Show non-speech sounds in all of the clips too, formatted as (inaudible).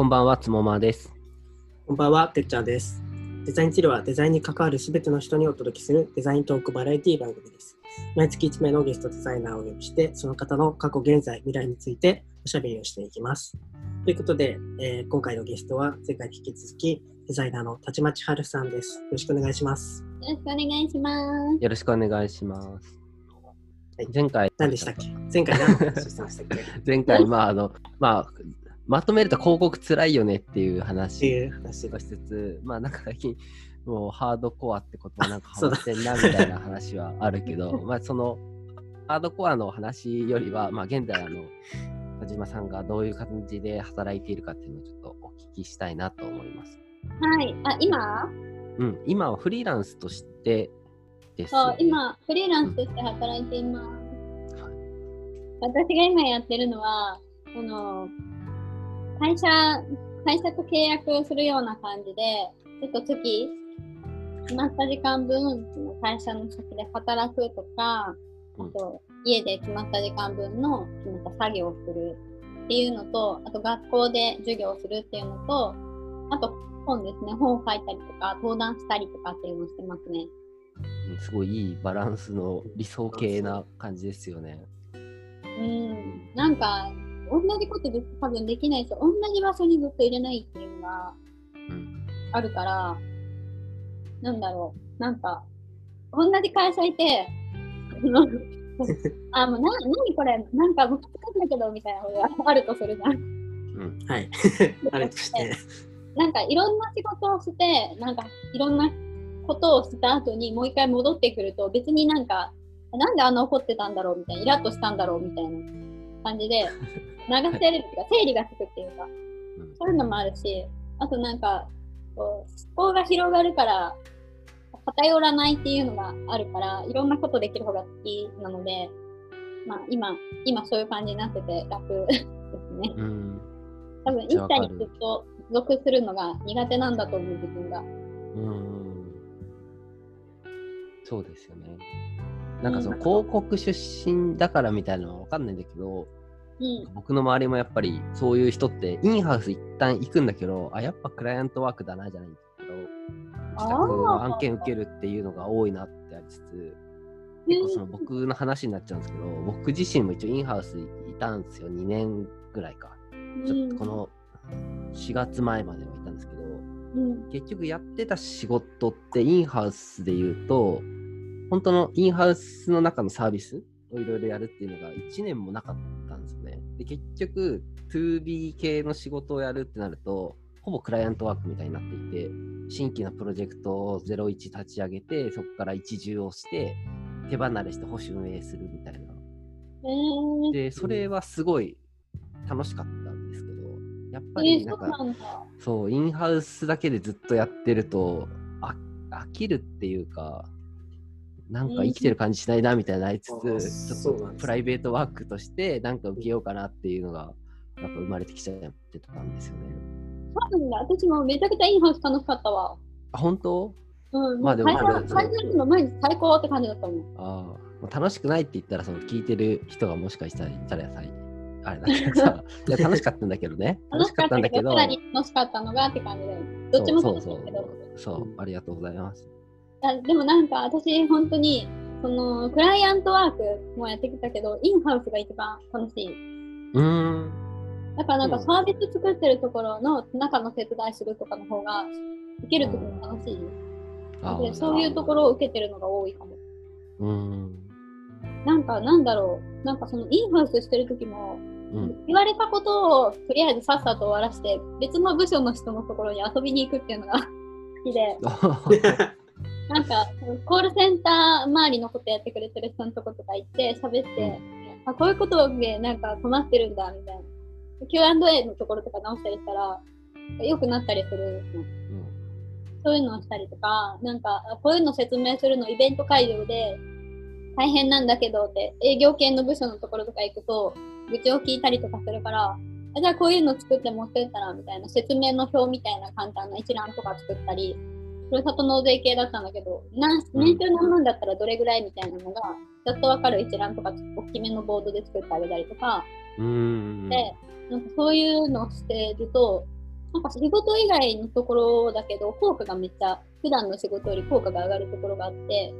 こんばんは、つもまです。こんばんは、てっちゃんです。デザイン治療はデザインに関わるすべての人にお届けするデザイントークバラエティ番組です。毎月1名のゲストデザイナーをお呼びして、その方の過去、現在、未来についておしゃべりをしていきます。ということで、えー今回のゲストは前回に引き続きデザイナーのたちまちはるさんです。よろしくお願いします。よろしくお願いします。よろしくお願いします。はい前回、何でしたっけ？前回何の話してましたっけ？っ (laughs) 前回、まあ、あの、まあ、まとめると広告つらいよねっていうて話。をしつつ、まあ、なんか最近、もうハードコアってことはなんかハマってんなみたいな話はあるけど、まあ、(laughs) その、ハードコアの話よりは、まあ、現在、あの、田島さんがどういう感じで働いているかっていうのをちょっとお聞きしたいなと思います。はい。あ、今？うん、今はフリーランスとしてです。よね、そう、今、フリーランスとして働いています。私が今やってるのは、その、会社、会社と契約をするような感じで、ちょっと月、決まった時間分、会社の先で働くとか、あと、家で決まった時間分の作業をするっていうのと、あと学校で授業をするっていうのと、あと本ですね、本を書いたりとか、登壇したりとかっていうのをしてますね。うんすごいいいバランスの理想系な感じですよね。うん、なんか、同じことで多分できないし、同じ場所にずっといれないっていうのがうんあるから、なんだろう、なんか、同じ会社いて、(laughs) あ、もうな、なにこれ、なんか、僕つんだけど、みたいなのがあるとするじゃん。うんはい。(laughs) あれとして。なんかいろんな仕事をして、なんかいろんなことをした後にもう一回戻ってくると別になんか、なんであんな怒ってたんだろうみたいな、イラッとしたんだろうみたいな感じで (laughs) 流せるっていうか、整理がつくっていうか、うんそういうのもあるし、あとなんか、こう思考が広がるから、偏らないっていうのがあるから、いろんなことできる方が好きなので、まあ今、今そういう感じになってて楽ですね。うん多分一社にずっと属するのが苦手なんだと思う自分が。うんそうですよね。なんかその広告出身だからみたいなのは分かんないんだけど、うん。僕の周りもやっぱりそういう人ってインハウス一旦行くんだけど、あ、やっぱクライアントワークだなじゃないんだけど、自宅の案件受けるっていうのが多いなってありつつ、結構その僕の話になっちゃうんですけど、僕自身も一応インハウスいたんですよ、2年ぐらいか。ちょっとこの4月前まではいたんですけど、うん。結局やってた仕事ってインハウスで言うと、本当のインハウスの中のサービスをいろいろやるっていうのが1年もなかったんで結局 2B 系の仕事をやるってなると、ほぼクライアントワークみたいになっていて、新規のプロジェクトを01立ち上げて、そこから一重をして、手離れして保守運営するみたいな。えー、で、それはすごい楽しかったんですけど、やっぱりなんか。そう、インハウスだけでずっとやってると、あ飽きるっていうか、なんか生きてる感じしないなみたいなのありつつ、うんちょっとプライベートワークとしてなんか受けようかなっていうのが、やっぱ生まれてきちゃってたんですよね。そうなんだ。私もめちゃくちゃインハウス楽しかったわ。あ、本当？うん。まあでも会これ社、会社行くの毎日最高って感じだったもん。ああ、まあ楽しくないって言ったら、その聞いてる人がもしかしたらいたらさ、あれだけどさ、(laughs) いや楽しかったんだけどね。楽しかったんだけど、さらに楽しかったのがって感じで。どっちも楽しいけど。そうそう、ありがとうございます。あでもなんか私本当にそのクライアントワークもやってきたけどインハウスが一番楽しい。うーん。だからなんかうんサービス作ってるところの中の手伝いするとかの方が受けるときも楽しい。あでそういうところを受けてるのが多いかも。うーん。なんかなんだろう。なんかそのインハウスしてるときもうん。言われたことをとりあえずさっさと終わらして別の部署の人のところに遊びに行くっていうのが好きで。(laughs) なんか、コールセンター周りのことやってくれてる人のとことか行って、喋って、あ、こういうことでなんか困ってるんだ、みたいな。Q&A のところとか直したりしたら、良くなったりするの。うんそういうのをしたりとか、なんか、あこういうの説明するのイベント会場で大変なんだけどって、営業系の部署のところとか行くと、愚痴を聞いたりとかするから、あじゃあこういうの作って持ってったらみたいな説明の表みたいな簡単な一覧とか作ったり、ふるさと納税系だったんだけど、なん年収何万だったらどれぐらいみたいなのが、ざっとわかる一覧とか大きめのボードで作ってあげたりとか。で、なんかそういうのをしてると、なんか仕事以外のところだけど、効果がめっちゃ、普段の仕事より効果が上がるところがあって、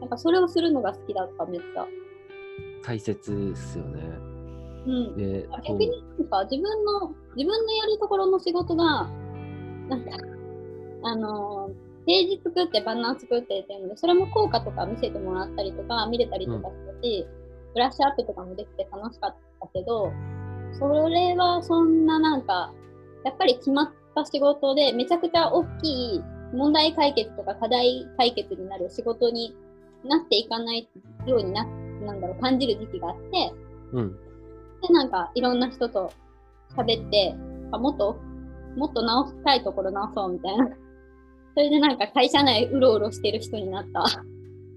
なんかそれをするのが好きだった、めっちゃ。大切っすよね。うん。で、逆になんか自分の、自分のやるところの仕事が、なんか、あのーページ作ってバナー作ってっていうので、それも効果とか見せてもらったりとか、見れたりとかしたし、ブラッシュアップとかもできて楽しかったけど、それはそんななんか、やっぱり決まった仕事で、めちゃくちゃ大きい問題解決とか課題解決になる仕事になっていかないようにな、なんだろう、感じる時期があって、うん。で、なんかいろんな人と喋って、あもっと、もっと直したいところ直そうみたいな。それでなんか会社内うろうろしてる人になった。あ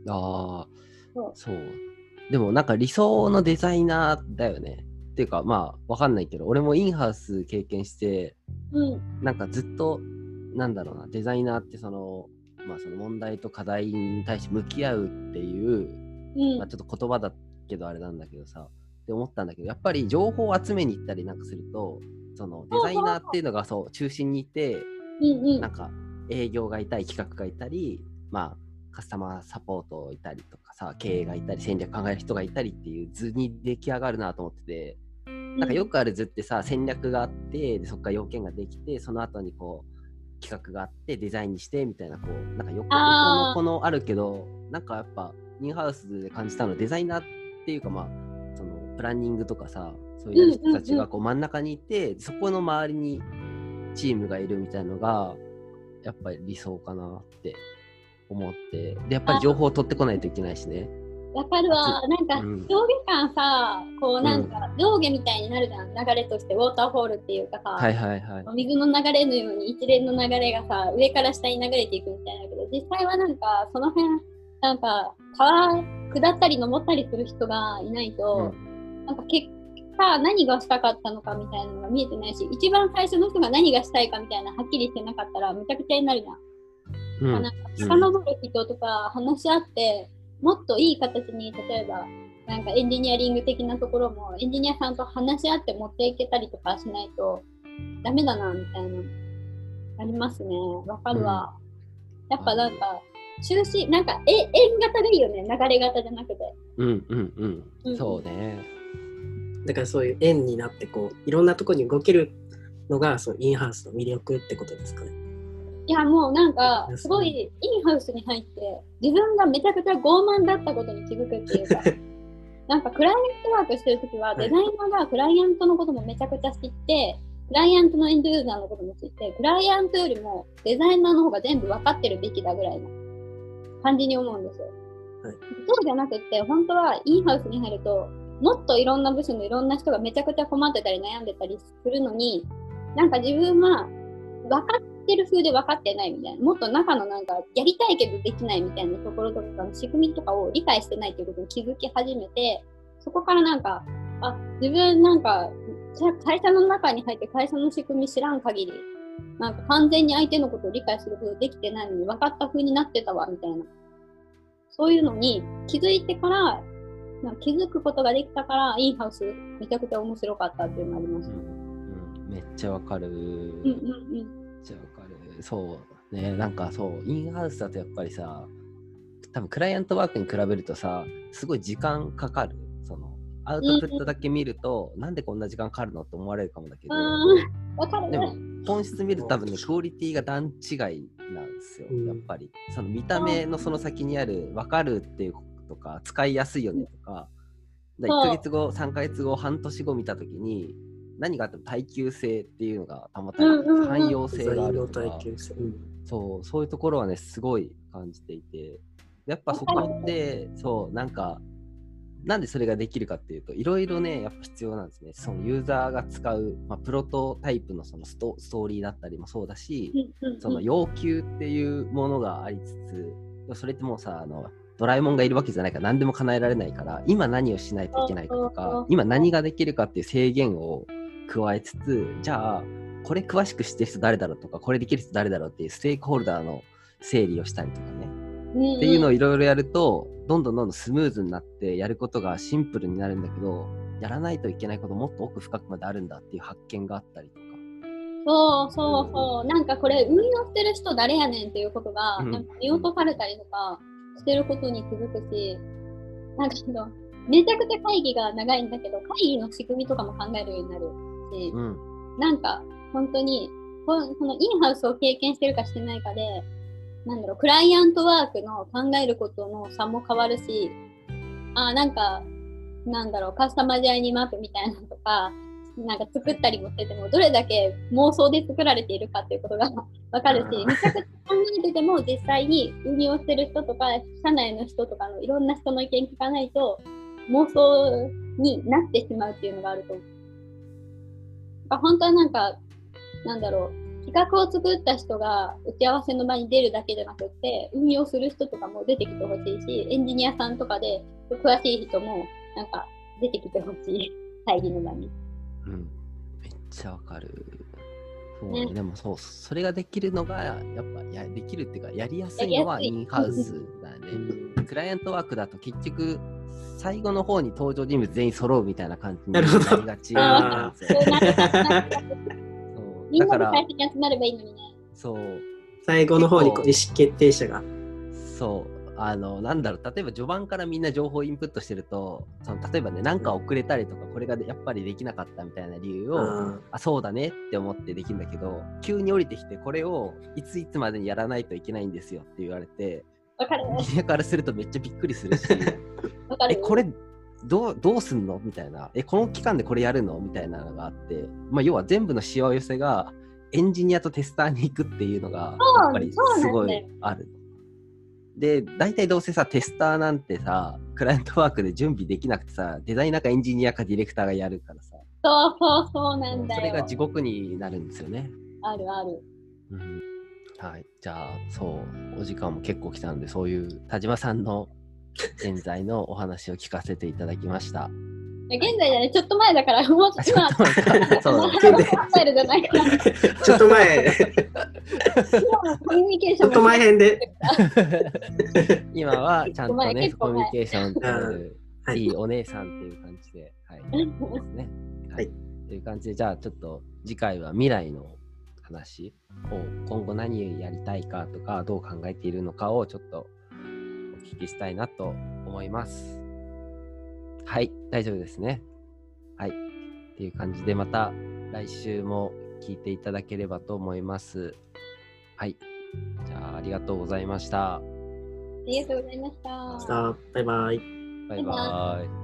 あそう。でもなんか理想のデザイナーだよね。っていうかまあわかんないけど、俺もインハウス経験して、うん。なんかずっと、なんだろうな、デザイナーってその、まあその問題と課題に対して向き合うっていう、うん。まあちょっと言葉だけどあれなんだけどさ、って思ったんだけど、やっぱり情報を集めに行ったりなんかすると、そのデザイナーっていうのがそう中心にいて、うんうんなんか営業がいたり企画がいたり、まあカスタマーサポートいたりとかさ、経営がいたり、戦略考える人がいたりっていう図に出来上がるなと思ってて、なんかよくある図ってさ、戦略があって、でそこから要件ができて、その後にこう、企画があって、デザインにしてみたいな、こう、なんか横のこのあるけど、なんかやっぱ、インハウスで感じたのは、デザイナーっていうか、まあ、その、プランニングとかさ、そういう人たちがこう真ん中にいて、そこの周りにチームがいるみたいのが、やっぱり理想かなって思って、で、やっぱり情報を取ってこないといけないしね。わかるわ。なんかうん上下感さ、こうなんか上下みたいになるじゃん。流れとしてウォーターフォールっていうかさ、はいはいはい。水の流れのように一連の流れがさ、上から下に流れていくみたいだけど、実際はなんかその辺、なんか川下ったり登ったりする人がいないと、なんか結果何がしたかったのかみたいなのが見えてないし、一番最初の人が何がしたいかみたいなはっきりしてなかったらめちゃくちゃになるじゃん。うん。なん。か遡る人とか話し合って、もっといい形に例えばなんかエンジニアリング的なところもエンジニアさんと話し合って持っていけたりとかしないとダメだなみたいな。ありますね。わかるわ、やっぱなんか中心なんかえ円型でいいよね。流れ型じゃなくて。うんうんうん。うん。そうね。だからそういう円になってこういろんなところに動けるのがそうインハウスの魅力ってことですかね。いやもうなんかですごいインハウスに入って自分がめちゃくちゃ傲慢だったことに気づくっていうか (laughs) なんかクライアントワークしてるときははいデザイナーがクライアントのこともめちゃくちゃ知ってクライアントのエンドユーザーのことも知ってクライアントよりもデザイナーの方が全部分かってるべきだぐらいの感じに思うんですよ。はいそうじゃなくって本当はインハウスに入るともっといろんな部署のいろんな人がめちゃくちゃ困ってたり悩んでたりするのになんか自分は分かってる風で分かってないみたいなもっと中のなんかやりたいけどできないみたいなところとかの仕組みとかを理解してないっていうことに気づき始めてそこからなんかあ自分なんか会社の中に入って会社の仕組み知らん限りなんか完全に相手のことを理解することできてないのに分かった風になってたわみたいな。そういうのに気づいてからなんか気づくことができたからインハウスめちゃくちゃ面白かったっていうのがありました。うんうん、めっちゃわかる。うんうんうんめっちゃわかる。そう。ね、なんかそう、インハウスだとやっぱりさ、多分クライアントワークに比べるとさ、すごい時間かかる。その、アウトプットだけ見ると、なんでこんな時間かかるのって思われるかもだけど、うんわかるでも本質見ると多分ね、クオリティが段違いなんですようん、やっぱり。その見た目のその先にある、分かるっていうこととか、使いやすいよねとか、だ1ヶ月後、3ヶ月後、半年後見たときに、何があっても耐久性っていうのが保たれてる、うんうんうん。汎用デ性があるとか、そう、そういうところはね、すごい感じていて、やっぱそこって、そう、なんか、なんでそれができるかっていうと、いろいろね、やっぱ必要なんですね。そのユーザーが使う、まあ、プロトタイプのそのストストーリーだったりもそうだし、うんうんうん。その要求っていうものがありつつ、それってもうさ、あの、ドラえもんがいるわけじゃないから何でも叶えられないから、今何をしないといけないかとか今何ができるかっていう制限を加えつつ、じゃあ、これ詳しく知ってる人誰だろうとか、これできる人誰だろうっていうステークホルダーの整理をしたりとかね。うんっていうのをいろいろやると、どんどんどんどんスムーズになって、やることがシンプルになるんだけど、やらないといけないこともっと奥深くまであるんだっていう発見があったりとか、そうそうそう。なんかこれ運用してる人誰やねんっていうことが、うんなんか見落とされたりとかしてることに気づくし、なんかそのめちゃくちゃ会議が長いんだけど、会議の仕組みとかも考えるようになるし、うん。なんか本当にここのインハウスを経験してるかしてないかで、なんだろう、クライアントワークの考えることの差も変わるし、あーなんか、なんだろう、カスタマージャーニーマップみたいなのとか、なんか作ったりもしてても、どれだけ妄想で作られているかっていうことが (laughs) わかるし、うんめちゃくちゃ考えてても、実際に運用してる人とか、社内の人とかのいろんな人の意見聞かないと、妄想になってしまうっていうのがあると思う。本当はなんか、なんだろう、企画を作った人が打ち合わせの場に出るだけじゃなくって、運用する人とかも出てきてほしいし、エンジニアさんとかで詳しい人もなんか出てきてほしい、会議の場に。うん。めっちゃわかる。そうねね、でもそう、それができるのが、やっぱやできるっていうか、やりやすいのはインハウスだよね。クライアントワークだと結局、最後の方に登場人物全員揃うみたいな感じにななるほどりがちなんですよ。そうみんなでだから、最初に集まればいいのにね。そう、最後の方にこう意結思決定者が。そう。あの、なんだろう、例えば序盤からみんな情報インプットしてると、その例えばね、なんか遅れたりとか、これがやっぱりできなかったみたいな理由を、うん。あ、そうだねって思ってできるんだけど、急に降りてきて、これをいついつまでにやらないといけないんですよって言われて、わからするとめっちゃびっくりするし、え、(laughs) わかる。これ、どうどうすんの？みたいな。え、この期間でこれやるの？みたいなのがあって、まあ、要は全部のしわ寄せが、エンジニアとテスターに行くっていうのが、やっぱりすごいある。で、大体どうせさ、テスターなんてさ、クライアントワークで準備できなくてさ、デザイナーかエンジニアかディレクターがやるからさ、そうそうそうなんだよ。それが地獄になるんですよね。あるある。うんはい。じゃあ、そう、お時間も結構来たんで、そういう田島さんの現在のお話を聞かせていただきました。現在だね、ちょっと前だから、もうあちょっと待ってそうスタイルじゃないから、ちょっと前、コミュニケーションちょっと前編で。今はちゃんとね、コミュニケーション取るはいいいお姉さんっていう感じで、はい、ですね。はい。という感じで、じゃあちょっと次回は未来の話を今後何をやりたいかとか、どう考えているのかをちょっとお聞きしたいなと思います。はい、大丈夫ですね。はい。っていう感じで、また来週も聞いていただければと思います。はい。じゃあ、ありがとうございました。ありがとうございました。さあ、バイバイ。バイバイ。